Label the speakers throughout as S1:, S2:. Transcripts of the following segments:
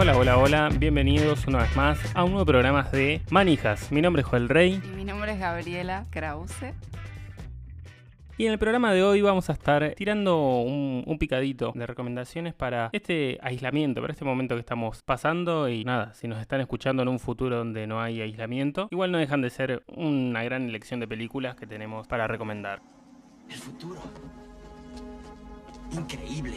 S1: Hola, hola, hola, bienvenidos una vez más a un nuevo programa de Manijas. Mi nombre es Joel Rey
S2: Y mi nombre es Gabriela Krause.
S1: y en el programa de hoy vamos a estar tirando un, un picadito de recomendaciones para este aislamiento, para este momento que estamos pasando y nada, si nos están escuchando en un futuro donde no hay aislamiento, igual no dejan de ser una gran elección de películas que tenemos para recomendar.
S3: El futuro. Increíble.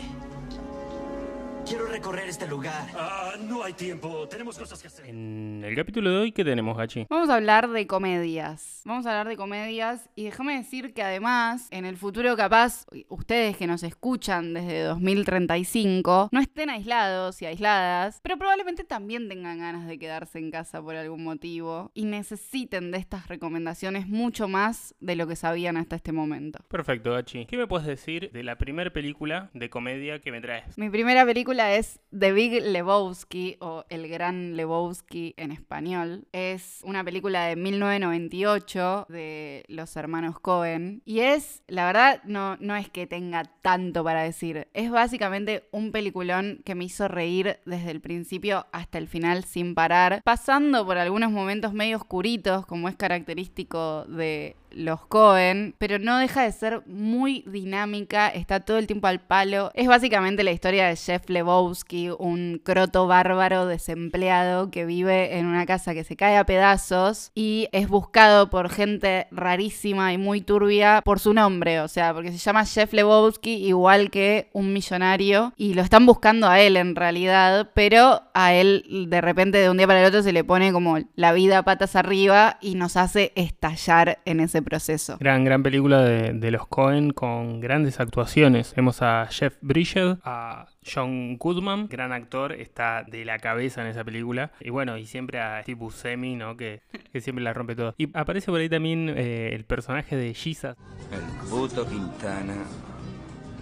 S3: Quiero recorrer este lugar.
S4: Ah, no hay tiempo. Tenemos cosas que hacer.
S1: En el capítulo de hoy, ¿qué tenemos, Gachi?
S2: Vamos a hablar de comedias. Vamos a hablar de comedias y déjame decir que además, en el futuro capaz, ustedes que nos escuchan desde 2035, no estén aislados y aisladas, pero probablemente también tengan ganas de quedarse en casa por algún motivo y necesiten de estas recomendaciones mucho más de lo que sabían hasta este momento.
S1: Perfecto, Gachi. ¿Qué me puedes decir de la primera película de comedia que me traes?
S2: Mi primera película es The Big Lebowski o El Gran Lebowski en español. Es una película de 1998 de los hermanos Cohen y es, la verdad, no, no es que tenga tanto para decir. Es básicamente un peliculón que me hizo reír desde el principio hasta el final sin parar, pasando por algunos momentos medio oscuritos como es característico de los Cohen, pero no deja de ser muy dinámica, está todo el tiempo al palo. Es básicamente la historia de Jeff Lebowski, un croto bárbaro desempleado que vive en una casa que se cae a pedazos y es buscado por gente rarísima y muy turbia por su nombre, o sea, porque se llama Jeff Lebowski igual que un millonario y lo están buscando a él en realidad, pero a él de repente de un día para el otro se le pone como la vida patas arriba y nos hace estallar en ese proceso.
S1: Gran, gran película de, de los Cohen con grandes actuaciones. Vemos a Jeff Bridges, a John Goodman, gran actor, está de la cabeza en esa película. Y bueno, y siempre a Steve Buscemi, ¿no? Que, que siempre la rompe todo. Y aparece por ahí también eh, el personaje de Jesus,
S5: El puto Quintana.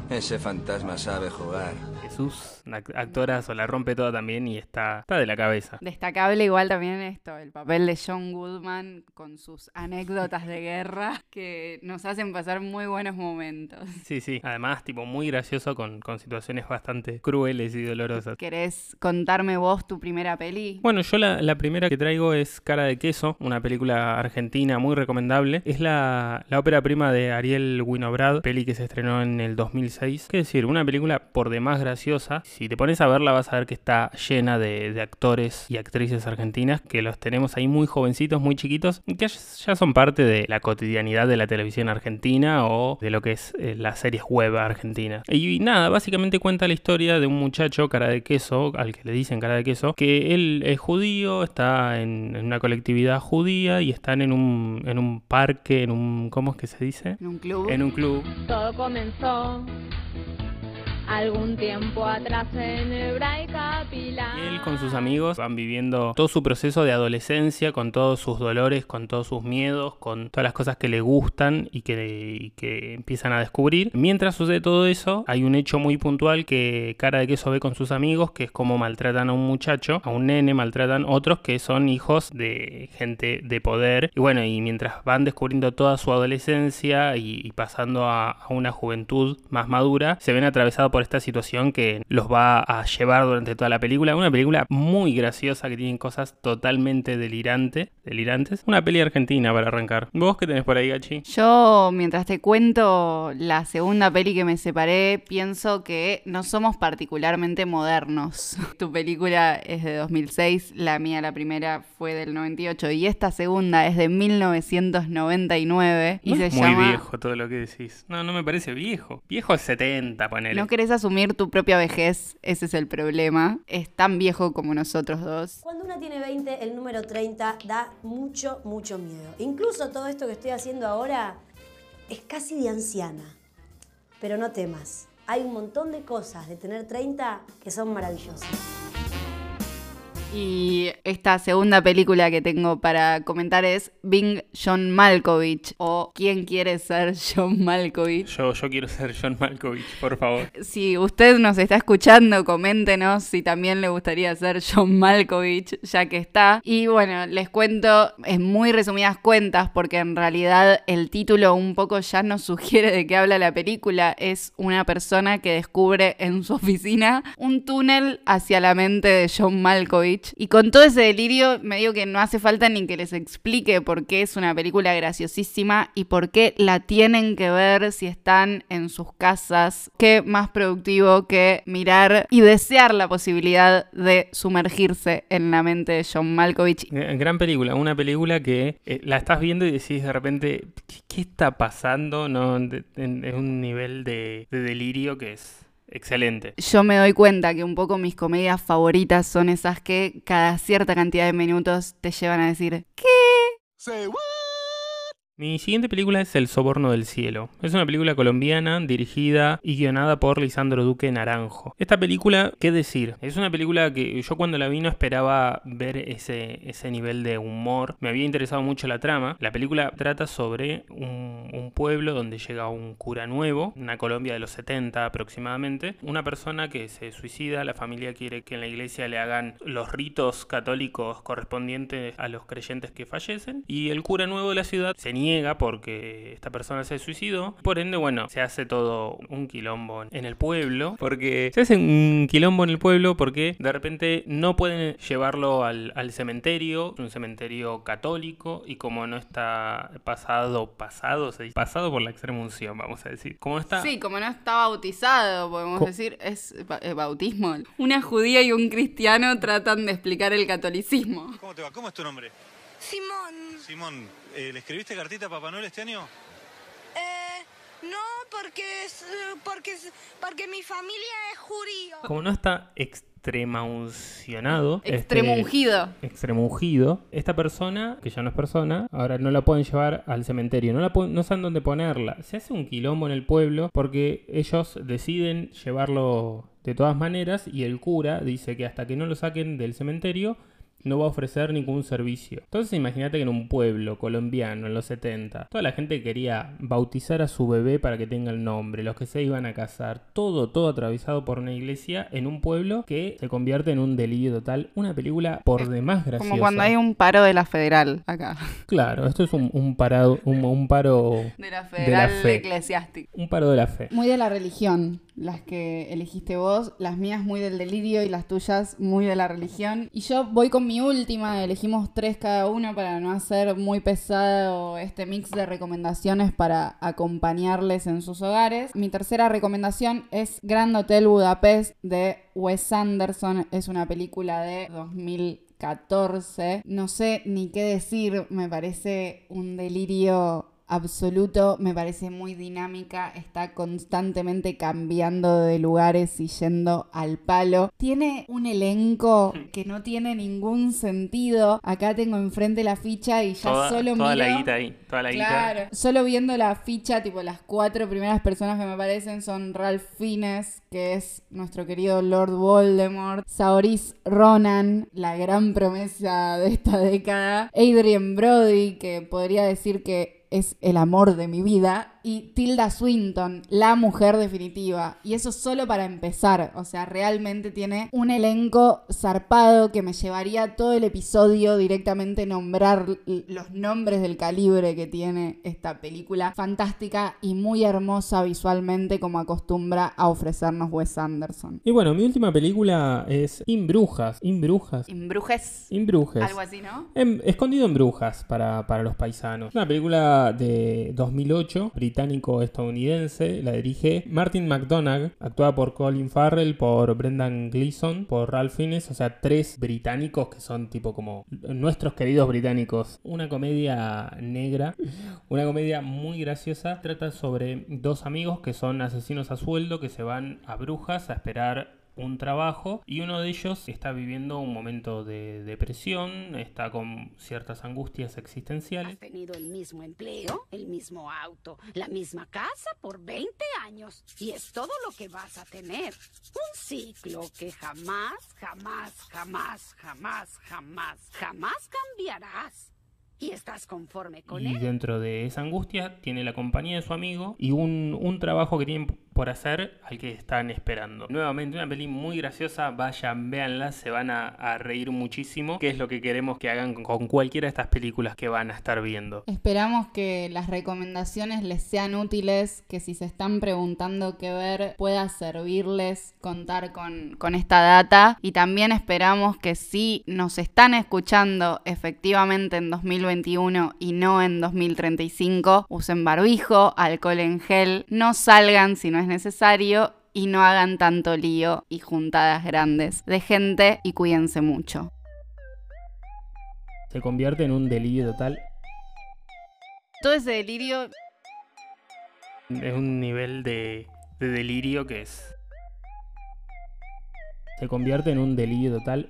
S5: Ese fantasma sabe jugar.
S1: Jesús, un ac- actorazo, la rompe toda también y está, está de la cabeza.
S2: Destacable igual también esto, el papel de John Goodman con sus anécdotas de guerra que nos hacen pasar muy buenos momentos.
S1: Sí, sí. Además, tipo, muy gracioso con, con situaciones bastante crueles y dolorosas.
S2: ¿Querés contarme vos tu primera peli?
S1: Bueno, yo la, la primera que traigo es Cara de Queso, una película argentina muy recomendable. Es la, la ópera prima de Ariel Winograd, peli que se estrenó en el 2006. Qué decir, una película por demás graciosa. Si te pones a verla vas a ver que está llena de, de actores y actrices argentinas que los tenemos ahí muy jovencitos, muy chiquitos, que ya son parte de la cotidianidad de la televisión argentina o de lo que es eh, las series web argentinas. Y, nada, básicamente cuenta la historia de un muchacho cara de queso, al que le dicen cara de queso, que él es judío, está en, en una colectividad judía y están en un, en un parque, en un... ¿Cómo es que se dice?
S2: En un club.
S1: En un club.
S6: Todo comenzó algún tiempo atrás en Hebraica Pilar.
S1: Él con sus amigos van viviendo todo su proceso de adolescencia, con todos sus dolores, con todos sus miedos, con todas las cosas que le gustan y que, que empiezan a descubrir. Mientras sucede todo eso, hay un hecho muy puntual que Cara de Queso ve con sus amigos, que es cómo maltratan a un muchacho, a un nene, maltratan otros que son hijos de gente de poder. Y bueno, y mientras van descubriendo toda su adolescencia y, y pasando a, a una juventud más madura, se ven atravesados por esta situación que los va a llevar durante toda la película. Una película muy graciosa que tiene cosas totalmente delirante, delirantes. Una peli argentina para arrancar. ¿Vos qué tenés por ahí, Gachi?
S2: Yo, mientras te cuento la segunda peli que me separé, pienso que no somos particularmente modernos. tu película es de 2006, la mía, la primera, fue del 98 y esta segunda es de 1999 y
S1: No
S2: se
S1: es muy
S2: llama...
S1: viejo todo lo que decís. No, no me parece viejo. Viejo es 70, ponele.
S2: No querés asumir tu propia vejez, ese es el problema. Es tan viejo como nosotros dos.
S7: Cuando una tiene 20, el número 30 da mucho, mucho miedo. Incluso todo esto que estoy haciendo ahora es casi de anciana. Pero no temas, hay un montón de cosas de tener 30 que son maravillosas.
S2: Y esta segunda película que tengo para comentar es Bing John Malkovich o ¿Quién quiere ser John Malkovich?
S1: Yo, yo quiero ser John Malkovich, por favor.
S2: Si usted nos está escuchando, coméntenos si también le gustaría ser John Malkovich, ya que está. Y bueno, les cuento en muy resumidas cuentas, porque en realidad el título un poco ya nos sugiere de qué habla la película. Es una persona que descubre en su oficina un túnel hacia la mente de John Malkovich. Y con todo ese delirio, me digo que no hace falta ni que les explique por qué es una película graciosísima y por qué la tienen que ver si están en sus casas. Qué más productivo que mirar y desear la posibilidad de sumergirse en la mente de John Malkovich.
S1: G- Gran película, una película que eh, la estás viendo y decís de repente, ¿qué, está pasando? No, en un nivel de delirio que es excelente.
S2: Yo me doy cuenta que un poco mis comedias favoritas son esas que cada cierta cantidad de minutos te llevan a decir, ¿qué?
S1: Mi siguiente película es El Soborno del Cielo. Es una película colombiana dirigida y guionada por Lisandro Duque Naranjo. Esta película, ¿qué decir? Es una película que yo cuando la vi no esperaba ver ese, ese nivel de humor. Me había interesado mucho la trama. La película trata sobre un, un pueblo donde llega un cura nuevo, una Colombia de los 70 aproximadamente. Una persona que se suicida, la familia quiere que en la iglesia le hagan los ritos católicos correspondientes a los creyentes que fallecen. Y el cura nuevo de la ciudad se niega porque esta persona se suicidó. Por ende, bueno, se hace todo un quilombo en el pueblo. Porque se hace un quilombo en el pueblo porque de repente no pueden llevarlo al, al cementerio. Es un cementerio católico. Y como no está pasado, pasado, se dice, pasado por la extrema unción, vamos a decir. Como no está.
S2: Sí, como no está bautizado, podemos
S1: Co-
S2: decir, es eh, bautismo. Una judía y un cristiano tratan de explicar el catolicismo.
S8: ¿Cómo te va? ¿Cómo es tu nombre?
S9: Simón,
S8: Simón, eh, ¿le escribiste cartita a Papá Noel este año?
S9: eh, no, porque es, porque es- porque mi familia es judío.
S1: Como no está extrema uncionado. este,
S2: Extremo ungido.
S1: extremo ungido. Esta persona, que ya no es persona, ahora no la pueden llevar al cementerio. No, la pueden- no saben dónde ponerla. Se hace un quilombo en el pueblo porque ellos deciden llevarlo de todas maneras y el cura dice que hasta que no lo saquen del cementerio no va a ofrecer ningún servicio. Entonces imagínate que en un pueblo colombiano en los 70, toda la gente quería bautizar a su bebé para que tenga el nombre, los que se iban a casar, todo, todo atravesado por una iglesia en un pueblo que se convierte en un delirio total. Una película por demás graciosa.
S2: Como cuando hay un paro de la federal acá.
S1: Claro, esto es un, un parado, un, un paro...
S2: De la
S1: De
S2: federal
S1: la fe.
S2: eclesiástica.
S1: Un paro de la fe.
S2: Muy de la religión, las que elegiste vos, las mías muy del delirio y las tuyas muy de la religión. Y yo voy con mi última, elegimos tres cada uno para no hacer muy pesado este mix de recomendaciones para acompañarles en sus hogares. Mi tercera recomendación es Grand Hotel Budapest de Wes Anderson, es una película de 2014. No sé ni qué decir, me parece un delirio absoluto, me parece muy dinámica, está constantemente cambiando de lugares y yendo al palo. Tiene un elenco que no tiene ningún sentido. Acá tengo enfrente la ficha y ya
S1: Toda,
S2: solo
S1: toda
S2: miro...
S1: la guita ahí, toda la guita.
S2: Claro. Solo viendo la ficha, tipo las cuatro primeras personas que me aparecen son Ralph Fiennes, que es nuestro querido Lord Voldemort, Saoirse Ronan, la gran promesa de esta década, Adrian Brody, que podría decir que es el amor de mi vida, y Tilda Swinton, la mujer definitiva. Y eso solo para empezar, o sea, realmente tiene un elenco zarpado que me llevaría todo el episodio directamente nombrar los nombres del calibre que tiene esta película. Fantástica y muy hermosa visualmente como acostumbra a ofrecernos Wes Anderson.
S1: Y bueno, mi última película es Inbrujas. Inbrujas.
S2: Imbrujes.
S1: Inbrujes.
S2: Algo así, ¿no?
S1: En- escondido en Brujas para, para los paisanos. Una película de 2008, británico-estadounidense. La dirige Martin McDonagh, actuada por Colin Farrell, por Brendan Gleeson, por Ralph Fiennes. O sea, tres británicos que son tipo como nuestros queridos británicos. Una comedia negra, una comedia muy graciosa. Trata sobre dos amigos que son asesinos a sueldo que se van a Brujas a esperar un trabajo y uno de ellos está viviendo un momento de depresión, está con ciertas angustias existenciales.
S10: Has tenido el mismo empleo, el mismo auto, la misma casa por 20 años y es todo lo que vas a tener. Un ciclo que jamás, jamás, jamás, jamás, jamás, jamás cambiarás. ¿Y estás conforme con
S1: Y
S10: él?
S1: dentro de esa angustia tiene la compañía de su amigo y un, un trabajo que tienen por hacer al que están esperando. Nuevamente una peli muy graciosa, vayan, véanla, se van a, reír muchísimo, que es lo que queremos que hagan con, con cualquiera de estas películas que van a estar viendo.
S2: Esperamos que las recomendaciones les sean útiles, que si se están preguntando qué ver pueda servirles contar con, con esta data y también esperamos que si nos están escuchando efectivamente en 2021 y no en 2035, usen barbijo, alcohol en gel, no salgan si no es necesario y no hagan tanto lío y juntadas grandes de gente y cuídense mucho.
S1: Se convierte en un delirio total,
S2: Todo ese delirio
S1: es un nivel de, de delirio que es... Se convierte en un delirio total.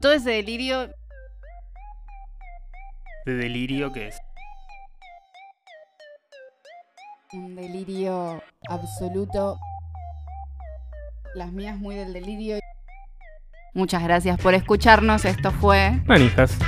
S2: Todo ese delirio
S1: de delirio que es...
S2: un delirio absoluto. Las mías muy del delirio. Muchas gracias por escucharnos. Esto fue
S1: Manijas.